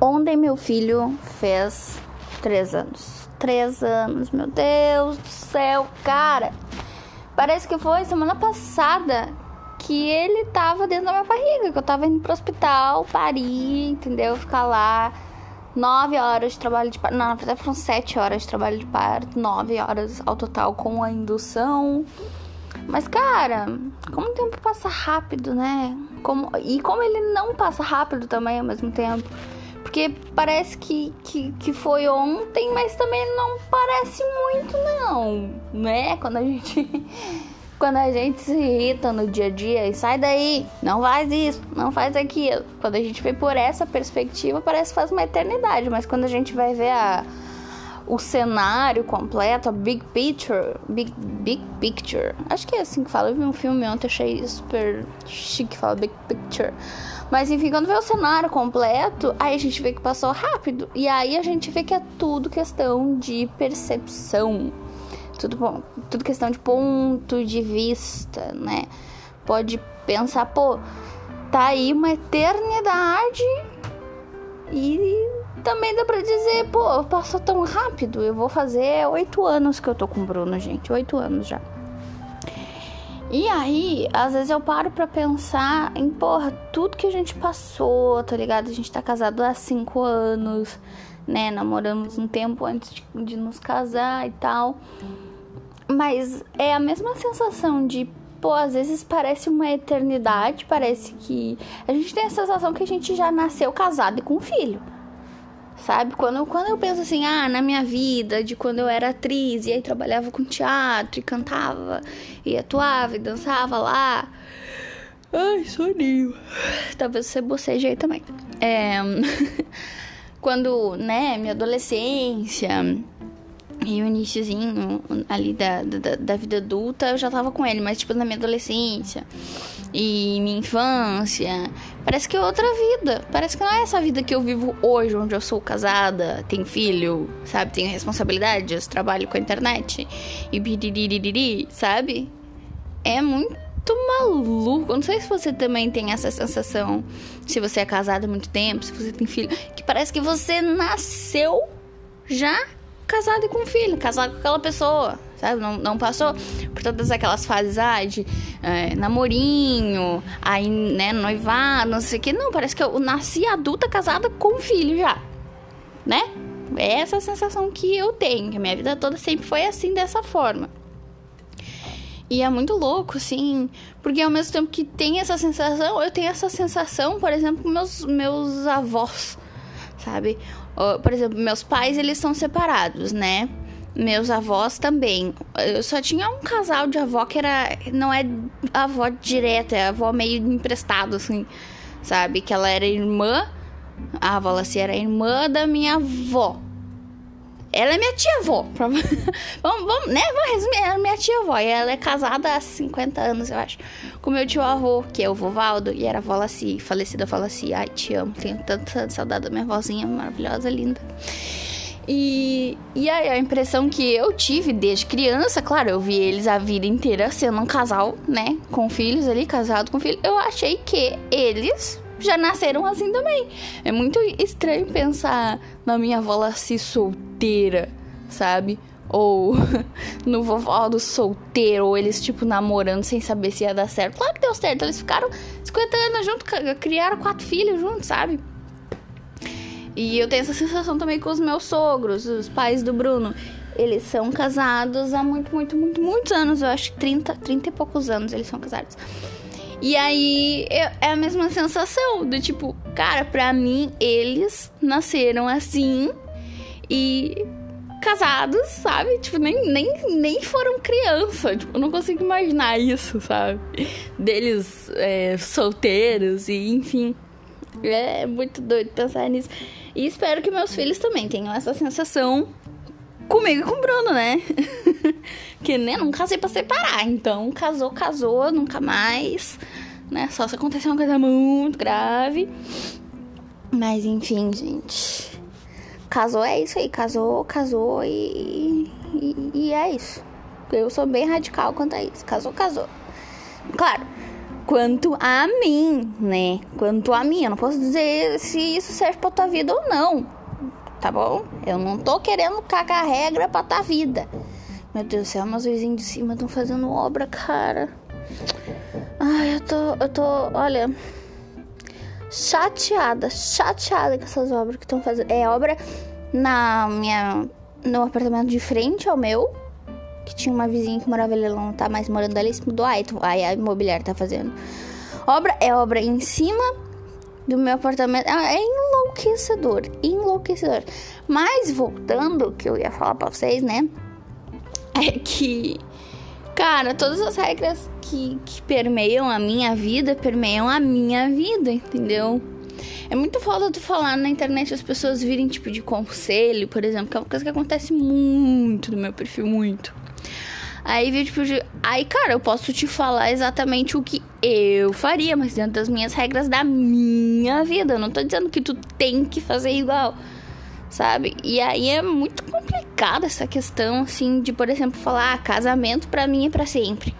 Ontem meu filho fez três anos. Três anos, meu Deus do céu, cara. Parece que foi semana passada que ele tava dentro da minha barriga, que eu tava indo pro hospital, parir, entendeu? Ficar lá nove horas de trabalho de parto. Não, na verdade foram sete horas de trabalho de parto, nove horas ao total com a indução. Mas, cara, como o tempo passa rápido, né? Como, e como ele não passa rápido também ao mesmo tempo. Porque parece que, que, que foi ontem, mas também não parece muito, não. Né? Quando a gente. Quando a gente se irrita no dia a dia e sai daí, não faz isso, não faz aquilo. Quando a gente vê por essa perspectiva, parece que faz uma eternidade. Mas quando a gente vai ver a, o cenário completo, a big picture, big, big picture. Acho que é assim que fala. Eu vi um filme ontem, achei super chique fala big picture. Mas enfim, quando vê o cenário completo, aí a gente vê que passou rápido. E aí a gente vê que é tudo questão de percepção. Tudo bom, tudo questão de ponto de vista, né? Pode pensar, pô, tá aí uma eternidade e também dá pra dizer, pô, passou tão rápido. Eu vou fazer oito anos que eu tô com o Bruno, gente. Oito anos já. E aí, às vezes eu paro pra pensar em, porra, tudo que a gente passou, tá ligado? A gente tá casado há cinco anos, né? Namoramos um tempo antes de, de nos casar e tal. Mas é a mesma sensação de, pô, às vezes parece uma eternidade, parece que. A gente tem a sensação que a gente já nasceu casado e com filho sabe? Quando, quando eu penso assim, ah, na minha vida, de quando eu era atriz e aí trabalhava com teatro e cantava e atuava e dançava lá. Ai, soninho. Talvez você boceje aí também. É... quando, né, minha adolescência e o iníciozinho ali da, da, da, vida adulta, eu já tava com ele, mas tipo na minha adolescência e minha infância. Parece que é outra vida. Parece que não é essa vida que eu vivo hoje, onde eu sou casada, tenho filho, sabe? Tenho responsabilidades, trabalho com a internet e biririri, sabe? É muito maluco. Não sei se você também tem essa sensação, se você é casado há muito tempo, se você tem filho, que parece que você nasceu já casado e com filho, casado com aquela pessoa, sabe? Não, não passou por todas aquelas fases ah, de é, namorinho, aí, né, noivado, não sei o que. Não, parece que eu nasci adulta casada com filho já, né? É essa a sensação que eu tenho, que a minha vida toda sempre foi assim, dessa forma. E é muito louco, assim, porque ao mesmo tempo que tem essa sensação, eu tenho essa sensação, por exemplo, com meus, meus avós, sabe? Por exemplo, meus pais, eles são separados, né? Meus avós também. Eu só tinha um casal de avó que era. Não é avó direta, é avó meio emprestado, assim. Sabe? Que ela era irmã. A avó Laci era irmã da minha avó. Ela é minha tia-avó. vamos, vamos, né? Vamos resumir. Ela é minha tia-avó. E ela é casada há 50 anos, eu acho. Com meu tio-avô, que é o Vovaldo. E era a avó Laci, falecida avó Laci. Ai, te amo. Tenho tanta saudade da minha vozinha maravilhosa, linda. E, e aí, a impressão que eu tive desde criança, claro, eu vi eles a vida inteira sendo um casal, né? Com filhos ali, casado com filho. Eu achei que eles já nasceram assim também. É muito estranho pensar na minha avó assim solteira, sabe? Ou no vovó do solteiro, ou eles, tipo, namorando sem saber se ia dar certo. Claro que deu certo, eles ficaram 50 anos juntos, criaram quatro filhos juntos, sabe? E eu tenho essa sensação também com os meus sogros, os pais do Bruno. Eles são casados há muito, muito, muito, muitos anos. Eu acho que 30, 30 e poucos anos eles são casados. E aí é a mesma sensação do tipo, cara, pra mim eles nasceram assim e casados, sabe? Tipo, nem, nem, nem foram criança. Tipo, eu não consigo imaginar isso, sabe? Deles é, solteiros e enfim. É muito doido pensar nisso. E espero que meus filhos também tenham essa sensação comigo e com o Bruno, né? que né, não casei pra separar. Então, casou, casou, nunca mais. Né? Só se acontecer uma coisa muito grave. Mas enfim, gente. Casou é isso aí. Casou, casou e, e, e é isso. Eu sou bem radical quanto a isso. Casou, casou. Claro, quanto a mim, né? Quanto a mim, eu não posso dizer se isso serve pra tua vida ou não, tá bom? Eu não tô querendo cagar regra pra tua vida. Meu Deus do céu, meus vizinhos de cima estão fazendo obra, cara. Ai, eu tô, eu tô, olha, chateada, chateada com essas obras que estão fazendo. É obra na minha, no apartamento de frente ao meu que tinha uma vizinha que morava ali, ela não tá mais morando ali, se mudou, aí, aí a imobiliária tá fazendo. Obra é obra em cima do meu apartamento. É, é enlouquecedor, enlouquecedor. Mas voltando, que eu ia falar pra vocês, né? É que, cara, todas as regras que, que permeiam a minha vida, permeiam a minha vida, entendeu? É muito foda tu falar na internet as pessoas virem tipo de conselho, por exemplo, que é uma coisa que acontece muito no meu perfil, muito. Aí veio tipo, aí cara, eu posso te falar exatamente o que eu faria, mas dentro das minhas regras da minha vida. Eu não tô dizendo que tu tem que fazer igual, sabe? E aí é muito complicada essa questão, assim, de, por exemplo, falar ah, casamento para mim é para sempre.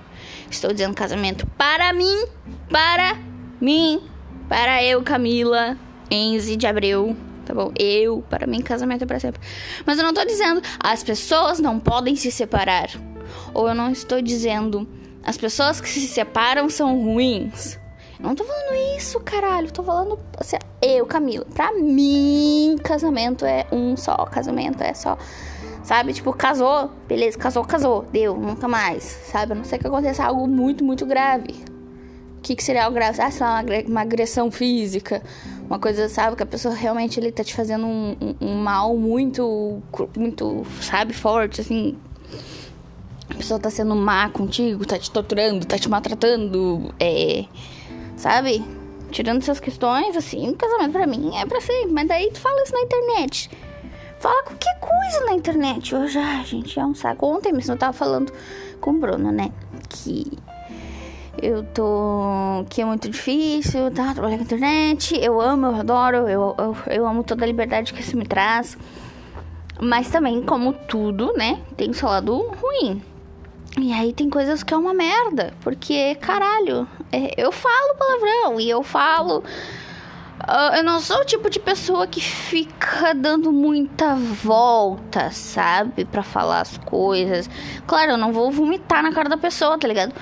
Estou dizendo casamento para mim, para mim, para eu, Camila, Enzi de Abreu, tá bom? Eu, para mim, casamento é para sempre. Mas eu não tô dizendo as pessoas não podem se separar. Ou eu não estou dizendo as pessoas que se separam são ruins. Eu não tô falando isso, caralho. Tô falando assim, eu, Camila. Pra mim, casamento é um só. Casamento é só. Sabe? Tipo, casou, beleza, casou, casou, deu, nunca mais. Sabe? A não ser que aconteça algo muito, muito grave. O que, que seria algo grave? Ah, sei lá, uma agressão física. Uma coisa, sabe? Que a pessoa realmente ele tá te fazendo um, um, um mal muito, muito, sabe, forte, assim, a pessoa tá sendo má contigo, tá te torturando, tá te maltratando, é. Sabe? Tirando essas questões, assim, o casamento pra mim é pra sempre. Mas daí tu fala isso na internet. Fala qualquer coisa na internet. Hoje, ai, gente, é um saco. Ontem mesmo eu tava falando com o Bruno, né? Que eu tô. que é muito difícil, tá? Trabalhar com a internet. Eu amo, eu adoro, eu, eu, eu amo toda a liberdade que isso me traz. Mas também, como tudo, né? Tem o seu lado ruim. E aí tem coisas que é uma merda, porque, caralho, é, eu falo palavrão e eu falo. Uh, eu não sou o tipo de pessoa que fica dando muita volta, sabe? para falar as coisas. Claro, eu não vou vomitar na cara da pessoa, tá ligado?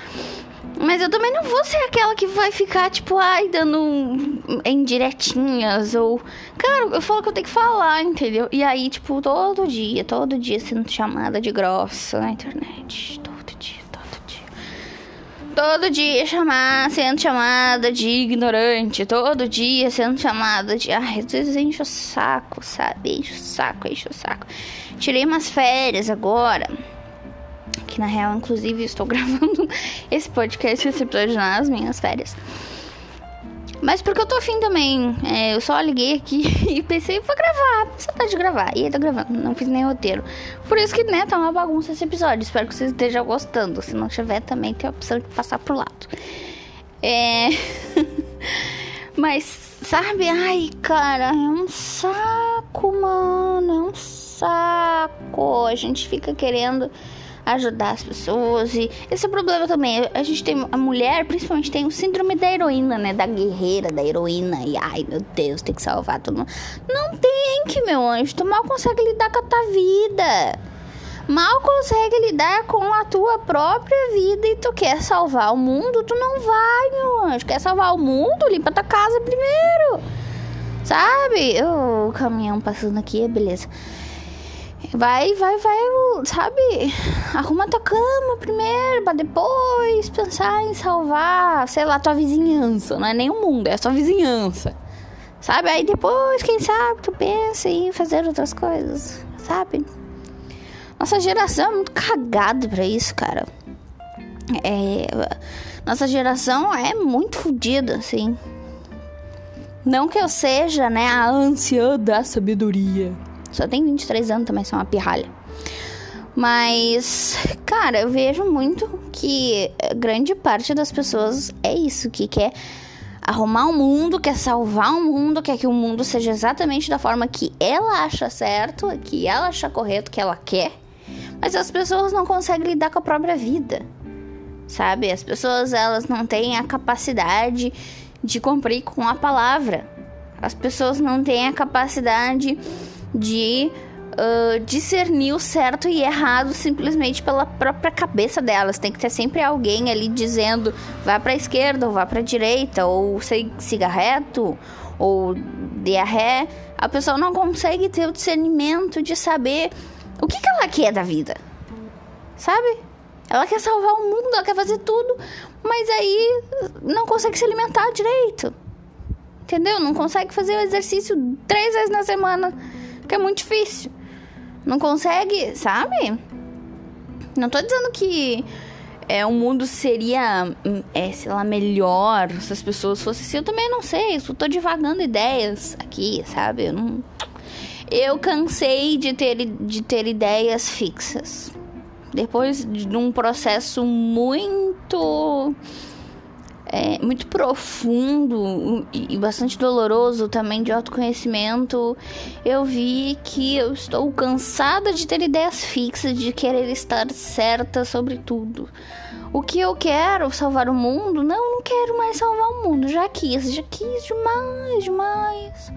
Mas eu também não vou ser aquela que vai ficar, tipo, ai, dando indiretinhas ou. Cara, eu falo que eu tenho que falar, entendeu? E aí, tipo, todo dia, todo dia sendo chamada de grossa na internet. Todo. Todo dia chamar, sendo chamada de ignorante. Todo dia sendo chamada de. Ai, às vezes enche o saco, sabe? Enche o saco, enche o saco. Tirei umas férias agora que na real, inclusive, estou gravando esse podcast, esse episódio nas minhas férias. Mas porque eu tô afim também. É, eu só liguei aqui e pensei, vou gravar. Você tá de gravar. E aí tô gravando. Não fiz nem roteiro. Por isso que, né, tá uma bagunça esse episódio. Espero que vocês estejam gostando. Se não tiver, também tem a opção de passar pro lado. É. Mas, sabe? Ai, cara, é um saco, mano. É um saco. A gente fica querendo ajudar as pessoas. E esse é o problema também. A gente tem, a mulher principalmente tem o síndrome da heroína, né? Da guerreira, da heroína. E ai, meu Deus, tem que salvar todo mundo. Não tem que, meu anjo. Tu mal consegue lidar com a tua vida. Mal consegue lidar com a tua própria vida e tu quer salvar o mundo, tu não vai, meu anjo. Quer salvar o mundo? Limpa tua casa primeiro. Sabe? O caminhão passando aqui, beleza. Vai, vai, vai, sabe? Arruma tua cama primeiro, pra depois pensar em salvar, sei lá, tua vizinhança. Não é nem o mundo, é a sua vizinhança. Sabe? Aí depois, quem sabe, tu pensa em fazer outras coisas, sabe? Nossa geração é muito cagada pra isso, cara. É, nossa geração é muito fodida, assim. Não que eu seja, né, a anciã da sabedoria. Só tem 23 anos também, são uma pirralha. Mas, cara, eu vejo muito que grande parte das pessoas é isso, que quer arrumar o um mundo, quer salvar o um mundo, quer que o mundo seja exatamente da forma que ela acha certo, que ela acha correto, que ela quer. Mas as pessoas não conseguem lidar com a própria vida. sabe? As pessoas elas não têm a capacidade de cumprir com a palavra. As pessoas não têm a capacidade de uh, discernir o certo e errado simplesmente pela própria cabeça delas. Tem que ter sempre alguém ali dizendo vá para a esquerda ou vá para a direita ou siga reto ou dê a ré. A pessoa não consegue ter o discernimento de saber o que, que ela quer da vida, sabe? Ela quer salvar o mundo, ela quer fazer tudo, mas aí não consegue se alimentar direito. Entendeu? Não consegue fazer o exercício três vezes na semana, que é muito difícil. Não consegue, sabe? Não tô dizendo que é, o mundo seria, é, sei lá, melhor se as pessoas fossem assim. Eu também não sei, eu tô divagando ideias aqui, sabe? Eu não. Eu cansei de ter, de ter ideias fixas. Depois de um processo muito é, muito profundo e bastante doloroso também de autoconhecimento, eu vi que eu estou cansada de ter ideias fixas, de querer estar certa sobre tudo. O que eu quero? Salvar o mundo? Não, não quero mais salvar o mundo. Já quis, já quis demais, demais.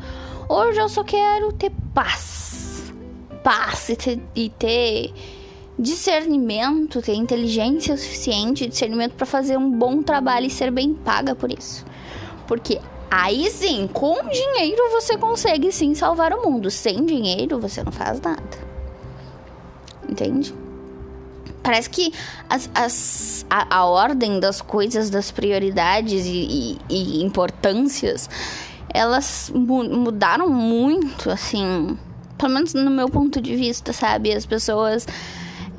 Hoje eu só quero ter paz. Paz e ter, e ter discernimento, ter inteligência suficiente, discernimento para fazer um bom trabalho e ser bem paga por isso. Porque aí sim, com dinheiro você consegue sim salvar o mundo. Sem dinheiro você não faz nada. Entende? Parece que as, as, a, a ordem das coisas, das prioridades e, e, e importâncias, elas mu mudaram muito, assim. Pelo menos no meu ponto de vista, sabe? As pessoas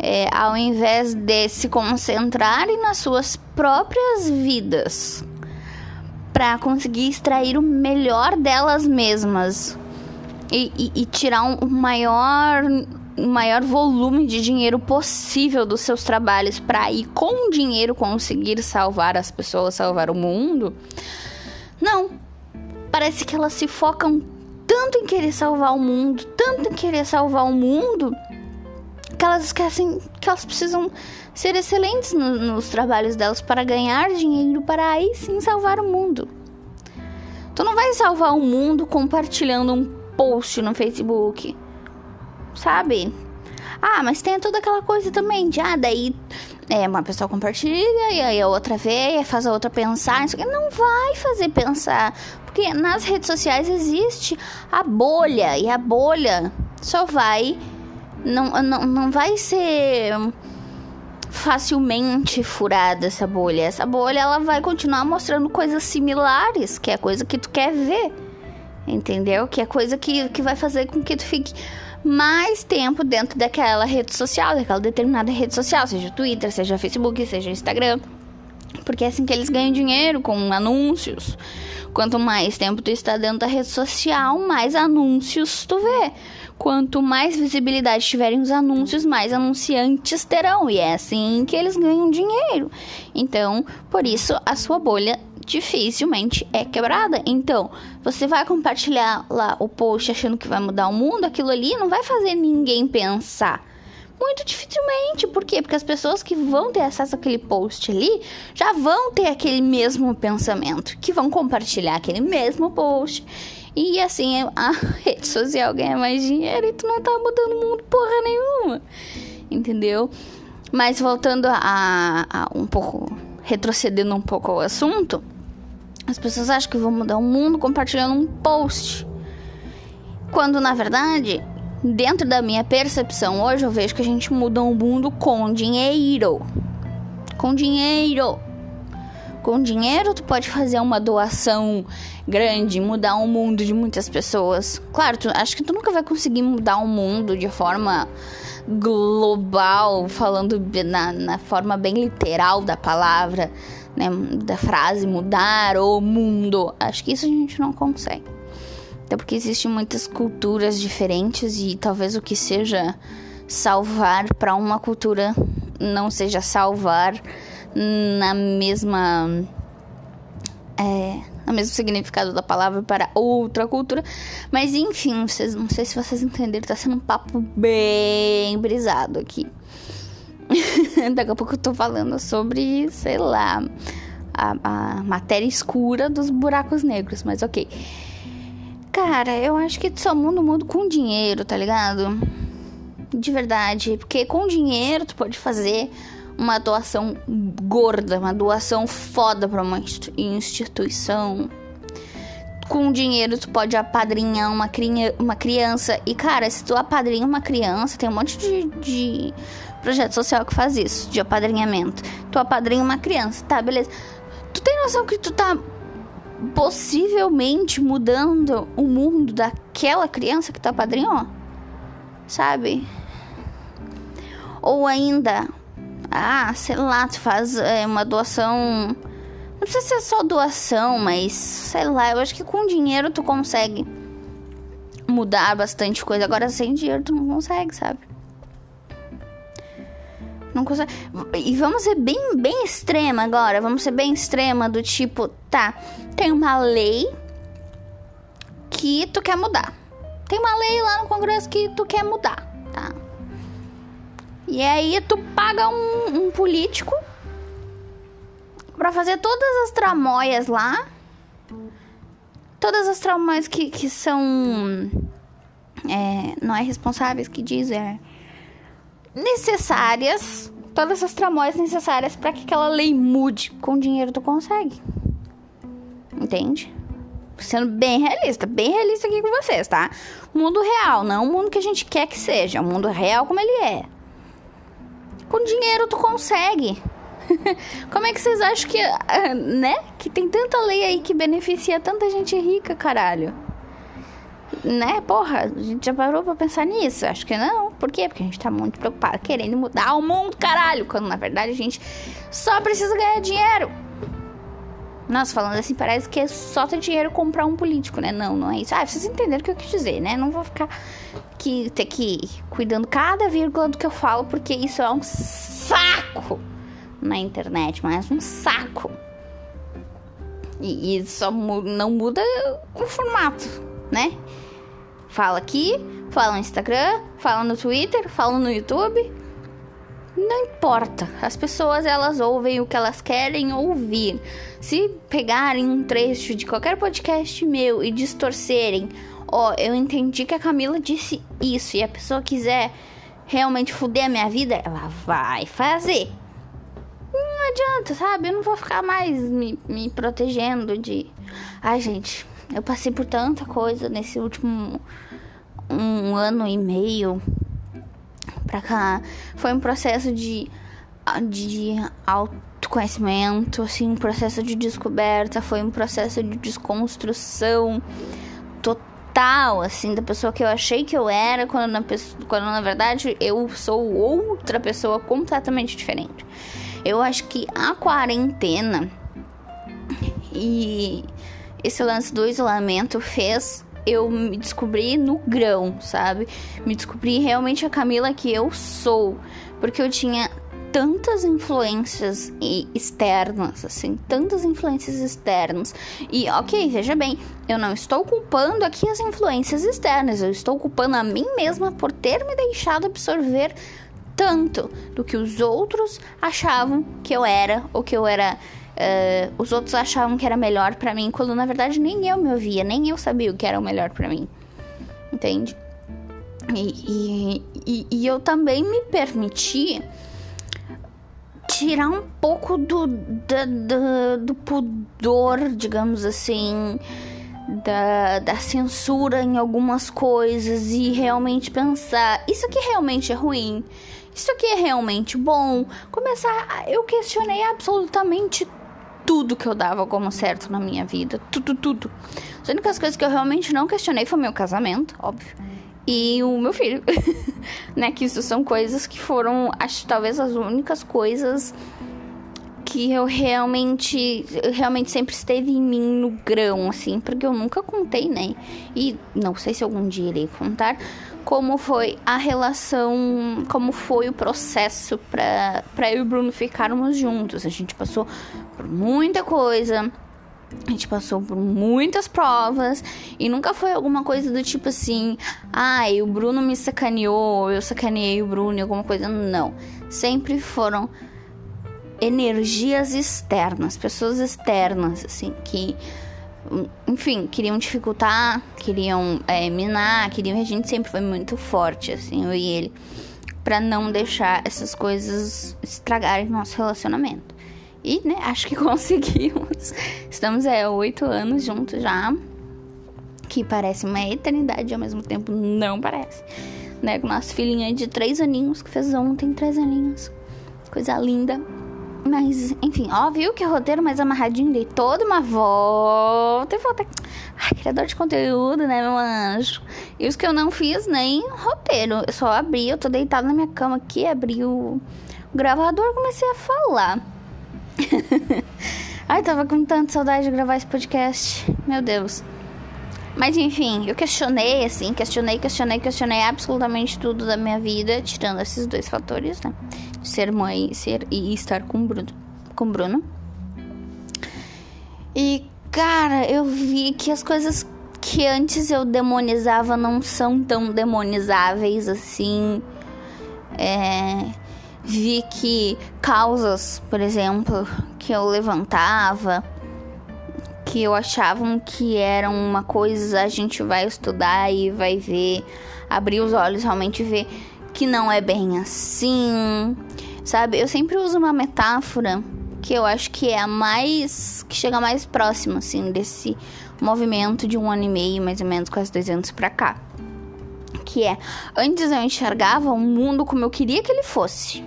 é, ao invés de se concentrarem nas suas próprias vidas para conseguir extrair o melhor delas mesmas e, e, e tirar um maior um maior volume de dinheiro possível dos seus trabalhos para aí com o dinheiro conseguir salvar as pessoas, salvar o mundo. Não. Parece que elas se focam tanto em querer salvar o mundo, tanto em querer salvar o mundo, que elas esquecem que elas precisam ser excelentes no, nos trabalhos delas para ganhar dinheiro, para aí sim salvar o mundo. Tu não vai salvar o mundo compartilhando um post no Facebook, sabe? Ah, mas tem toda aquela coisa também de, ah, daí é, uma pessoa compartilha e aí a outra vê faz a outra pensar. Isso não vai fazer pensar. Porque nas redes sociais existe a bolha e a bolha só vai não, não, não vai ser facilmente furada essa bolha. Essa bolha ela vai continuar mostrando coisas similares, que é coisa que tu quer ver. Entendeu? Que é coisa que, que vai fazer com que tu fique mais tempo dentro daquela rede social, daquela determinada rede social, seja Twitter, seja Facebook, seja Instagram. Porque é assim que eles ganham dinheiro com anúncios. Quanto mais tempo tu está dentro da rede social, mais anúncios tu vê. Quanto mais visibilidade tiverem os anúncios, mais anunciantes terão. E é assim que eles ganham dinheiro. Então, por isso, a sua bolha dificilmente é quebrada. Então, você vai compartilhar lá o post achando que vai mudar o mundo, aquilo ali não vai fazer ninguém pensar. Muito dificilmente. Por quê? Porque as pessoas que vão ter acesso àquele post ali já vão ter aquele mesmo pensamento, que vão compartilhar aquele mesmo post. E assim a rede social ganha mais dinheiro e tu não tá mudando o mundo porra nenhuma. Entendeu? Mas voltando a, a um pouco. retrocedendo um pouco ao assunto. As pessoas acham que vão mudar o mundo compartilhando um post. Quando na verdade dentro da minha percepção hoje, eu vejo que a gente muda o mundo com dinheiro. Com dinheiro. Com dinheiro, tu pode fazer uma doação grande, mudar o mundo de muitas pessoas. Claro, tu, acho que tu nunca vai conseguir mudar o mundo de forma global, falando na, na forma bem literal da palavra, né, da frase mudar o mundo. Acho que isso a gente não consegue. Até porque existem muitas culturas diferentes e talvez o que seja salvar para uma cultura não seja salvar na mesma é, no mesmo significado da palavra para outra cultura. Mas enfim, vocês, não sei se vocês entenderam, tá sendo um papo bem brisado aqui. Daqui a pouco eu tô falando sobre, sei lá, a, a matéria escura dos buracos negros, mas ok. Cara, eu acho que só muda o mundo com dinheiro, tá ligado? De verdade. Porque com dinheiro tu pode fazer uma doação gorda, uma doação foda pra uma instituição. Com dinheiro tu pode apadrinhar uma, cri uma criança. E cara, se tu apadrinha uma criança, tem um monte de, de projeto social que faz isso, de apadrinhamento. Tu apadrinha uma criança, tá, beleza. Tu tem noção que tu tá possivelmente mudando o mundo daquela criança que tu apadrinhou? Sabe? Ou ainda, ah, sei lá, tu faz é, uma doação. Não precisa ser só doação, mas sei lá, eu acho que com dinheiro tu consegue mudar bastante coisa. Agora sem dinheiro tu não consegue, sabe? Não consegue. E vamos ser bem, bem extrema agora. Vamos ser bem extrema do tipo, tá, tem uma lei que tu quer mudar. Tem uma lei lá no Congresso que tu quer mudar, tá? E aí tu paga um, um político para fazer todas as tramóias lá. Todas as tramóias que, que são. É, não é responsáveis que diz, é necessárias, todas as tramóias necessárias para que aquela lei mude. Com dinheiro tu consegue. Entende? Sendo bem realista, bem realista aqui com vocês, tá? Mundo real, não o mundo que a gente quer que seja, o mundo real como ele é. Com dinheiro tu consegue. como é que vocês acham que, né? Que tem tanta lei aí que beneficia tanta gente rica, caralho? Né, porra, a gente já parou pra pensar nisso? Acho que não. Por quê? Porque a gente tá muito preocupado querendo mudar o mundo, caralho. Quando na verdade a gente só precisa ganhar dinheiro. Nossa, falando assim, parece que é só ter dinheiro comprar um político, né? Não, não é isso. Ah, vocês entenderam o que eu quis dizer, né? Não vou ficar que ter que ir cuidando cada vírgula do que eu falo, porque isso é um saco na internet, mas um saco. E, e só mu não muda o formato, né? Fala aqui, fala no Instagram, fala no Twitter, fala no YouTube. Não importa. As pessoas elas ouvem o que elas querem ouvir. Se pegarem um trecho de qualquer podcast meu e distorcerem, ó, eu entendi que a Camila disse isso e a pessoa quiser realmente fuder a minha vida, ela vai fazer. Não adianta, sabe? Eu não vou ficar mais me, me protegendo de. Ai, gente, eu passei por tanta coisa nesse último um ano e meio pra cá. Foi um processo de, de autoconhecimento, assim, um processo de descoberta, foi um processo de desconstrução total, assim, da pessoa que eu achei que eu era, quando na, quando na verdade eu sou outra pessoa completamente diferente. Eu acho que a quarentena e esse lance do isolamento fez eu me descobrir no grão, sabe? Me descobri realmente a Camila que eu sou, porque eu tinha tantas influências externas, assim, tantas influências externas. E, ok, veja bem, eu não estou culpando aqui as influências externas, eu estou culpando a mim mesma por ter me deixado absorver tanto do que os outros achavam que eu era, ou que eu era Uh, os outros achavam que era melhor para mim, quando na verdade nem eu me ouvia, nem eu sabia o que era o melhor para mim. Entende? E, e, e, eu também me permiti tirar um pouco do, do, do, do pudor, digamos assim, da, da censura em algumas coisas e realmente pensar: isso aqui realmente é ruim? Isso aqui é realmente bom? Começar. Eu questionei absolutamente tudo que eu dava como certo na minha vida. Tudo, tudo. As únicas coisas que eu realmente não questionei foi meu casamento, óbvio. E o meu filho. né? Que isso são coisas que foram, acho, talvez as únicas coisas que eu realmente, realmente sempre esteve em mim no grão, assim, porque eu nunca contei, né? E não sei se algum dia irei contar como foi a relação, como foi o processo para eu e o Bruno ficarmos juntos. A gente passou por muita coisa, A gente passou por muitas provas e nunca foi alguma coisa do tipo assim, ai, ah, o Bruno me sacaneou, eu sacaneei o Bruno, alguma coisa. Não. Sempre foram energias externas, pessoas externas, assim, que, enfim, queriam dificultar, queriam é, minar, queriam. A gente sempre foi muito forte, assim, eu e ele, para não deixar essas coisas estragarem nosso relacionamento. E, né, acho que conseguimos. Estamos é oito anos juntos já. Que parece uma eternidade, ao mesmo tempo não parece. Né, com nosso filhinho de três aninhos, que fez ontem três aninhos. Coisa linda. Mas, enfim, ó, viu que roteiro mais amarradinho, dei toda uma volta e volta. Ai, criador de conteúdo, né, meu anjo? E os que eu não fiz nem roteiro. Eu só abri, eu tô deitada na minha cama aqui, abri o gravador comecei a falar. Ai, tava com tanta saudade de gravar esse podcast. Meu Deus. Mas enfim, eu questionei, assim, questionei, questionei, questionei absolutamente tudo da minha vida, tirando esses dois fatores, né? Ser mãe ser, e estar com Bruno, com Bruno. E, cara, eu vi que as coisas que antes eu demonizava não são tão demonizáveis assim. É vi que causas, por exemplo, que eu levantava, que eu achavam que eram uma coisa, a gente vai estudar e vai ver, abrir os olhos realmente ver que não é bem assim, sabe? Eu sempre uso uma metáfora que eu acho que é a mais que chega mais próximo assim desse movimento de um ano e meio, mais ou menos, quase dois anos pra cá. Que é, antes eu enxergava o mundo como eu queria que ele fosse.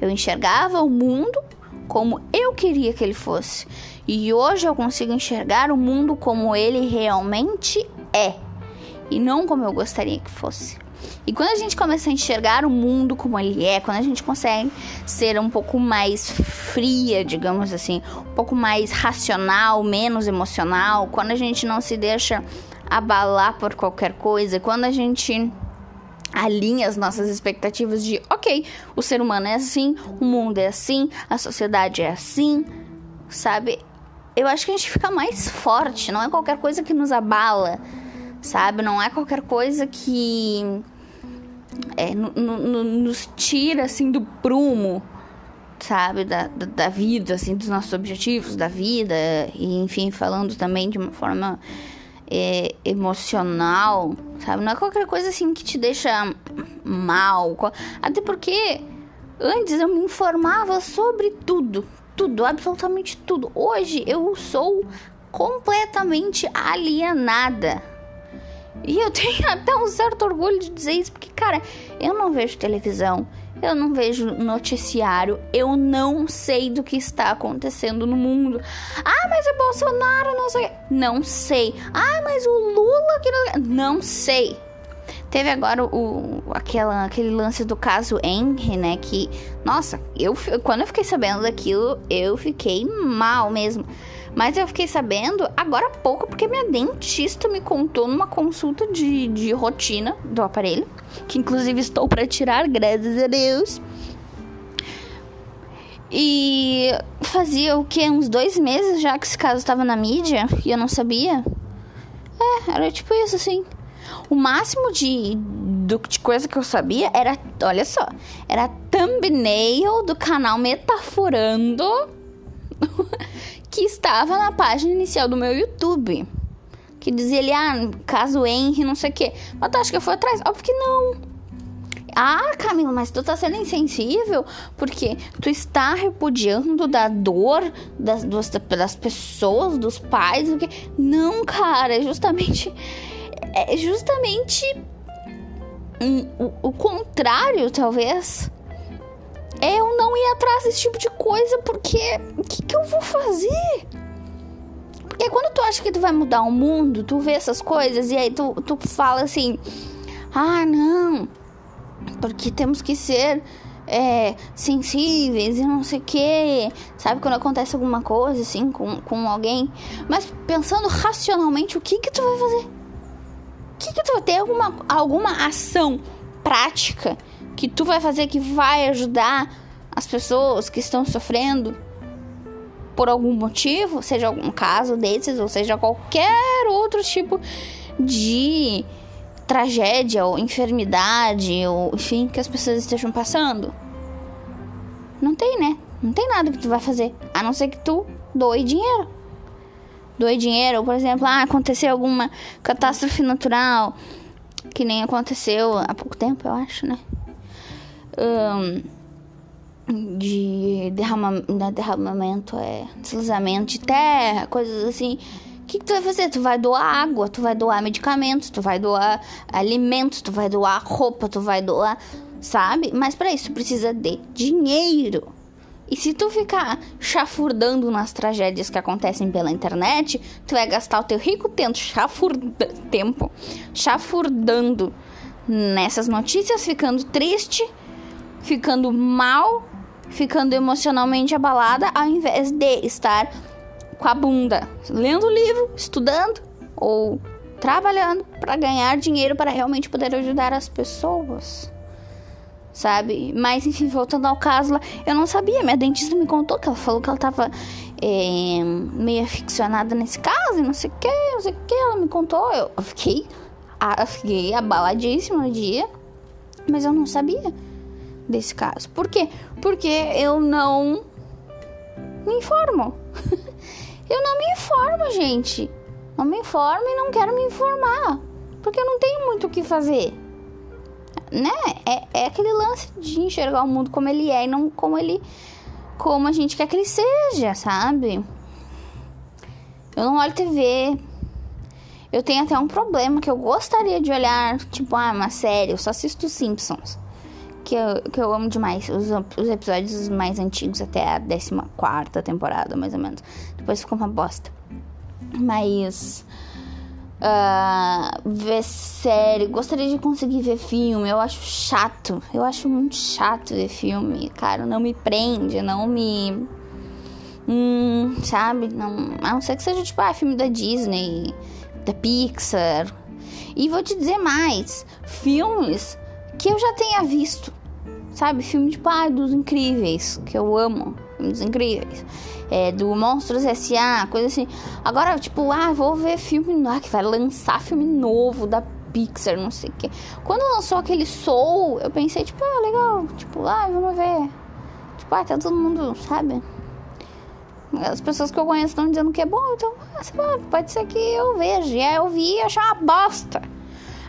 Eu enxergava o mundo como eu queria que ele fosse. E hoje eu consigo enxergar o mundo como ele realmente é e não como eu gostaria que fosse. E quando a gente começa a enxergar o mundo como ele é, quando a gente consegue ser um pouco mais fria, digamos assim, um pouco mais racional, menos emocional, quando a gente não se deixa abalar por qualquer coisa, quando a gente alinha as nossas expectativas de, ok, o ser humano é assim, o mundo é assim, a sociedade é assim, sabe? Eu acho que a gente fica mais forte, não é qualquer coisa que nos abala, sabe? Não é qualquer coisa que é, nos tira assim do prumo, sabe? Da, da, da vida, assim, dos nossos objetivos, da vida, e enfim, falando também de uma forma é, emocional, sabe? Não é qualquer coisa assim que te deixa mal. Até porque antes eu me informava sobre tudo, tudo, absolutamente tudo. Hoje eu sou completamente alienada. E eu tenho até um certo orgulho de dizer isso, porque, cara, eu não vejo televisão, eu não vejo noticiário, eu não sei do que está acontecendo no mundo. Ah, mas o Bolsonaro não sei. Não sei. Ah, mas o Lula que não, não sei. Teve agora o, aquela, aquele lance do caso Henry, né? Que, nossa, eu, quando eu fiquei sabendo daquilo, eu fiquei mal mesmo. Mas eu fiquei sabendo agora há pouco, porque minha dentista me contou numa consulta de, de rotina do aparelho, que inclusive estou para tirar, graças a Deus. E fazia o que? Uns dois meses já que esse caso estava na mídia e eu não sabia. É, era tipo isso assim. O máximo de, de coisa que eu sabia era, olha só, era thumbnail do canal Metaforando que estava na página inicial do meu YouTube. Que dizia ali, ah, caso Henry, não sei o quê. Mas tu acha que eu fui atrás? Óbvio que não. Ah, Camila, mas tu tá sendo insensível porque tu está repudiando da dor das, das, pessoas, dos pais. O que... Não, cara, é justamente. É justamente. Um, o, o contrário, talvez é eu não ir atrás desse tipo de coisa, porque o que, que eu vou fazer? Porque quando tu acha que tu vai mudar o mundo, tu vê essas coisas e aí tu, tu fala assim: ah, não, porque temos que ser é, sensíveis e não sei o que, sabe? Quando acontece alguma coisa assim com, com alguém, mas pensando racionalmente, o que que tu vai fazer? Que que tu vai ter alguma, alguma ação prática que tu vai fazer que vai ajudar as pessoas que estão sofrendo? por algum motivo, seja algum caso desses, ou seja qualquer outro tipo de tragédia ou enfermidade, ou enfim, que as pessoas estejam passando. Não tem, né? Não tem nada que tu vai fazer, a não ser que tu doe dinheiro. Doe dinheiro, por exemplo, ah, aconteceu alguma catástrofe natural, que nem aconteceu há pouco tempo, eu acho, né? Um, de derrama, né, derramamento, é, deslizamento de terra, coisas assim. O que, que, tu vai fazer? Tu vai doar água, tu vai doar medicamentos, tu vai doar alimentos, tu vai doar roupa, tu vai doar, sabe? Mas para isso precisa de dinheiro. E se tu ficar chafurdando nas tragédias que acontecem pela internet, tu vai gastar o teu rico tempo, chafurda, tempo chafurdando nessas notícias, ficando triste, ficando mal, ficando emocionalmente abalada, ao invés de estar com a bunda lendo livro, estudando ou trabalhando para ganhar dinheiro para realmente poder ajudar as pessoas sabe? Mas enfim, voltando ao caso lá, eu não sabia, minha dentista me contou que ela falou que ela tava é, meio aficionada nesse caso e não sei o que, não sei o que, ela me contou, eu fiquei, eu fiquei abaladíssima no dia, mas eu não sabia desse caso. Por quê? Porque eu não me informo. eu não me informo, gente. Não me informo e não quero me informar. Porque eu não tenho muito o que fazer né? É, é aquele lance de enxergar o mundo como ele é e não como ele. como a gente quer que ele seja, sabe? Eu não olho TV. Eu tenho até um problema que eu gostaria de olhar, tipo, ah, uma série, eu só assisto Simpsons. Que eu, que eu amo demais. Os, os episódios mais antigos, até a 14 temporada, mais ou menos. Depois ficou uma bosta. Mas uh, ver série, gostaria de conseguir ver filme. Eu acho chato, eu acho muito chato ver filme, cara. Não me prende, não me. Hum, sabe? Não, a não ser que seja tipo, ah, filme da Disney, da Pixar. E vou te dizer mais: filmes que eu já tenha visto. Sabe? Filme tipo, ah, dos incríveis, que eu amo. Filmes incríveis é, do Monstros S.A., coisa assim. Agora, tipo, ah, vou ver filme ah, que vai lançar filme novo da Pixar, não sei o quê. Quando lançou aquele Soul, eu pensei, tipo, ah, legal, tipo, ah, vamos ver. Tipo, ah, tá todo mundo, sabe? As pessoas que eu conheço estão dizendo que é bom, então, ah, sei lá, pode ser que eu veja. E aí eu vi e achei uma bosta.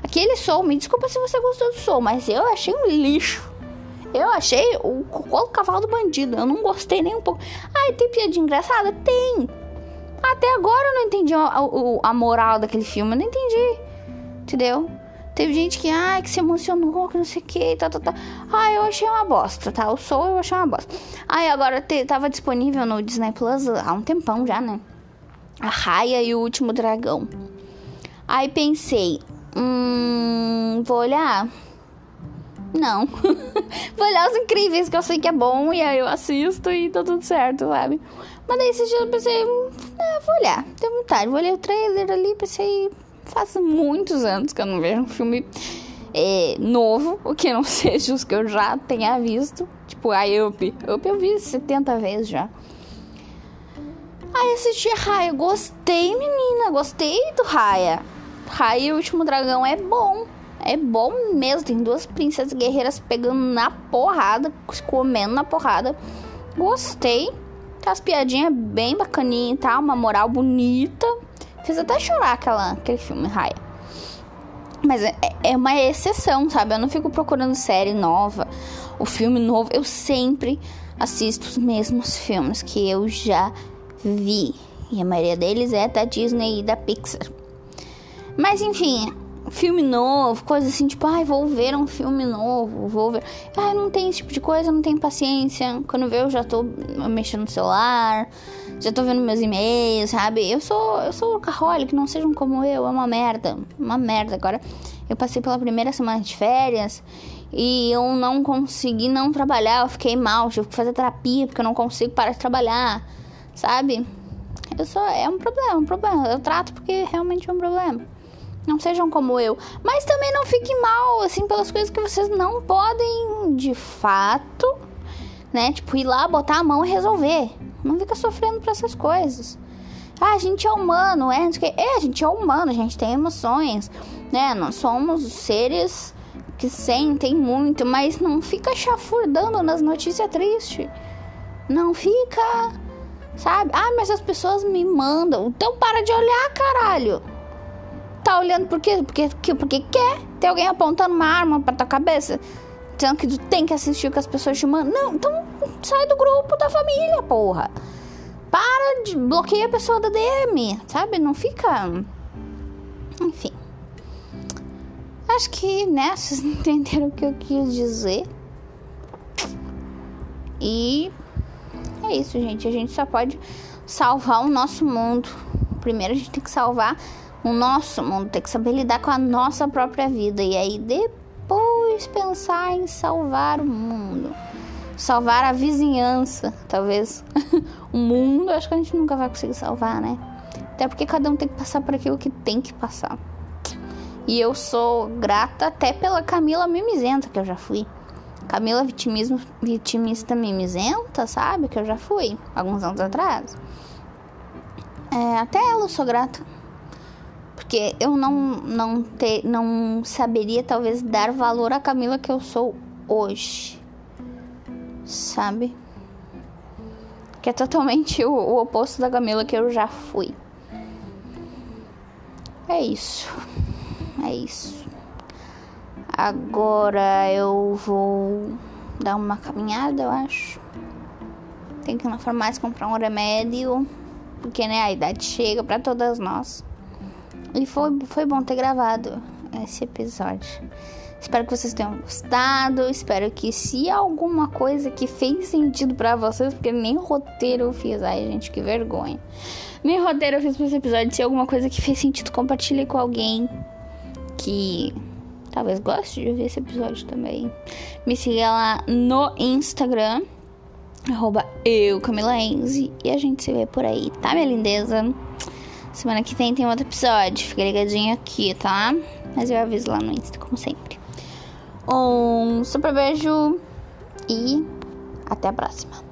Aquele Soul, me desculpa se você gostou do Soul, mas eu achei um lixo. Eu achei o cocô do cavalo do bandido. Eu não gostei nem um pouco. Ai, tem piadinha engraçada? Tem. Até agora eu não entendi a, a, a moral daquele filme. Eu não entendi. Entendeu? Teve gente que, ai, que se emocionou, que não sei o que, tá, tá, tá. Ai, eu achei uma bosta, tá? O Soul eu achei uma bosta. Ai, agora te, tava disponível no Disney Plus há um tempão já, né? A Raia e o Último Dragão. Aí pensei, hum, vou olhar. Não. Vou olhar os incríveis, que eu sei que é bom, e aí eu assisto e tá tudo certo, sabe? Mas daí esse dia eu pensei, ah, vou olhar, tenho vontade. Vou olhar o trailer ali, pensei, faz muitos anos que eu não vejo um filme é, novo, o que não seja os que eu já tenha visto. Tipo, a Up. Up eu vi 70 vezes já. Aí assisti Raya, gostei, menina, gostei do Raya. Raya e o Último Dragão é bom. É bom mesmo. Tem duas princesas guerreiras pegando na porrada, comendo na porrada. Gostei. As piadinhas bem bacaninhas e tal. Uma moral bonita. Fiz até chorar aquela, aquele filme, Raya. Mas é, é uma exceção, sabe? Eu não fico procurando série nova, o filme novo. Eu sempre assisto os mesmos filmes que eu já vi. E a maioria deles é da Disney e da Pixar. Mas enfim, filme novo, coisa assim, tipo, ai, vou ver um filme novo, vou ver. Ai, não tem esse tipo de coisa, não tenho paciência. Quando vê, eu já tô mexendo no celular, já tô vendo meus e-mails, sabe? Eu sou, eu sou workaholic, não sejam como eu, é uma merda, uma merda. Agora, eu passei pela primeira semana de férias e eu não consegui não trabalhar, eu fiquei mal, tive que fazer terapia porque eu não consigo parar de trabalhar, sabe? Eu sou, é um problema, é um problema. Eu trato porque realmente é um problema. Não sejam como eu. Mas também não fiquem mal, assim, pelas coisas que vocês não podem, de fato, né? Tipo, ir lá, botar a mão e resolver. Não fica sofrendo por essas coisas. Ah, a gente é humano, é, é, a gente é humano, a gente tem emoções, né? Nós somos seres que sentem muito, mas não fica chafurdando nas notícias tristes. Não fica, sabe? Ah, mas as pessoas me mandam. Então para de olhar, caralho. Tá olhando? Porque, porque, porque quer. Tem alguém apontando uma arma pra tua cabeça. Dizendo que tu tem que assistir o que as pessoas te mandam. Não, então sai do grupo da família, porra. Para de bloquear a pessoa da DM, sabe? Não fica. Enfim. Acho que, né, vocês entenderam o que eu quis dizer. E é isso, gente. A gente só pode salvar o nosso mundo. Primeiro a gente tem que salvar o nosso mundo, tem que saber lidar com a nossa própria vida. E aí depois pensar em salvar o mundo. Salvar a vizinhança, talvez. o mundo, acho que a gente nunca vai conseguir salvar, né? Até porque cada um tem que passar por aquilo que tem que passar. E eu sou grata até pela Camila mimizenta que eu já fui. Camila vitimismo, vitimista mimizenta, sabe? Que eu já fui alguns anos atrás. É, até ela eu sou grata. Porque eu não, não, ter, não saberia, talvez, dar valor à Camila que eu sou hoje. Sabe? Que é totalmente o, o oposto da Camila que eu já fui. É isso é isso. Agora eu vou dar uma caminhada, eu acho. Tem que ir na farmácia comprar um remédio, porque né, a idade chega para todas nós. E foi, foi bom ter gravado esse episódio. Espero que vocês tenham gostado. Espero que se alguma coisa que fez sentido para vocês, porque nem roteiro eu fiz. Ai, gente, que vergonha. Nem roteiro eu fiz pra esse episódio. Se alguma coisa que fez sentido, compartilhe com alguém que talvez goste de ver esse episódio também, me siga lá no Instagram, arroba eu, Camila Enzi, e a gente se vê por aí, tá, minha lindeza? Semana que vem tem outro episódio, fica ligadinho aqui, tá? Mas eu aviso lá no Insta, como sempre. Um super beijo e até a próxima.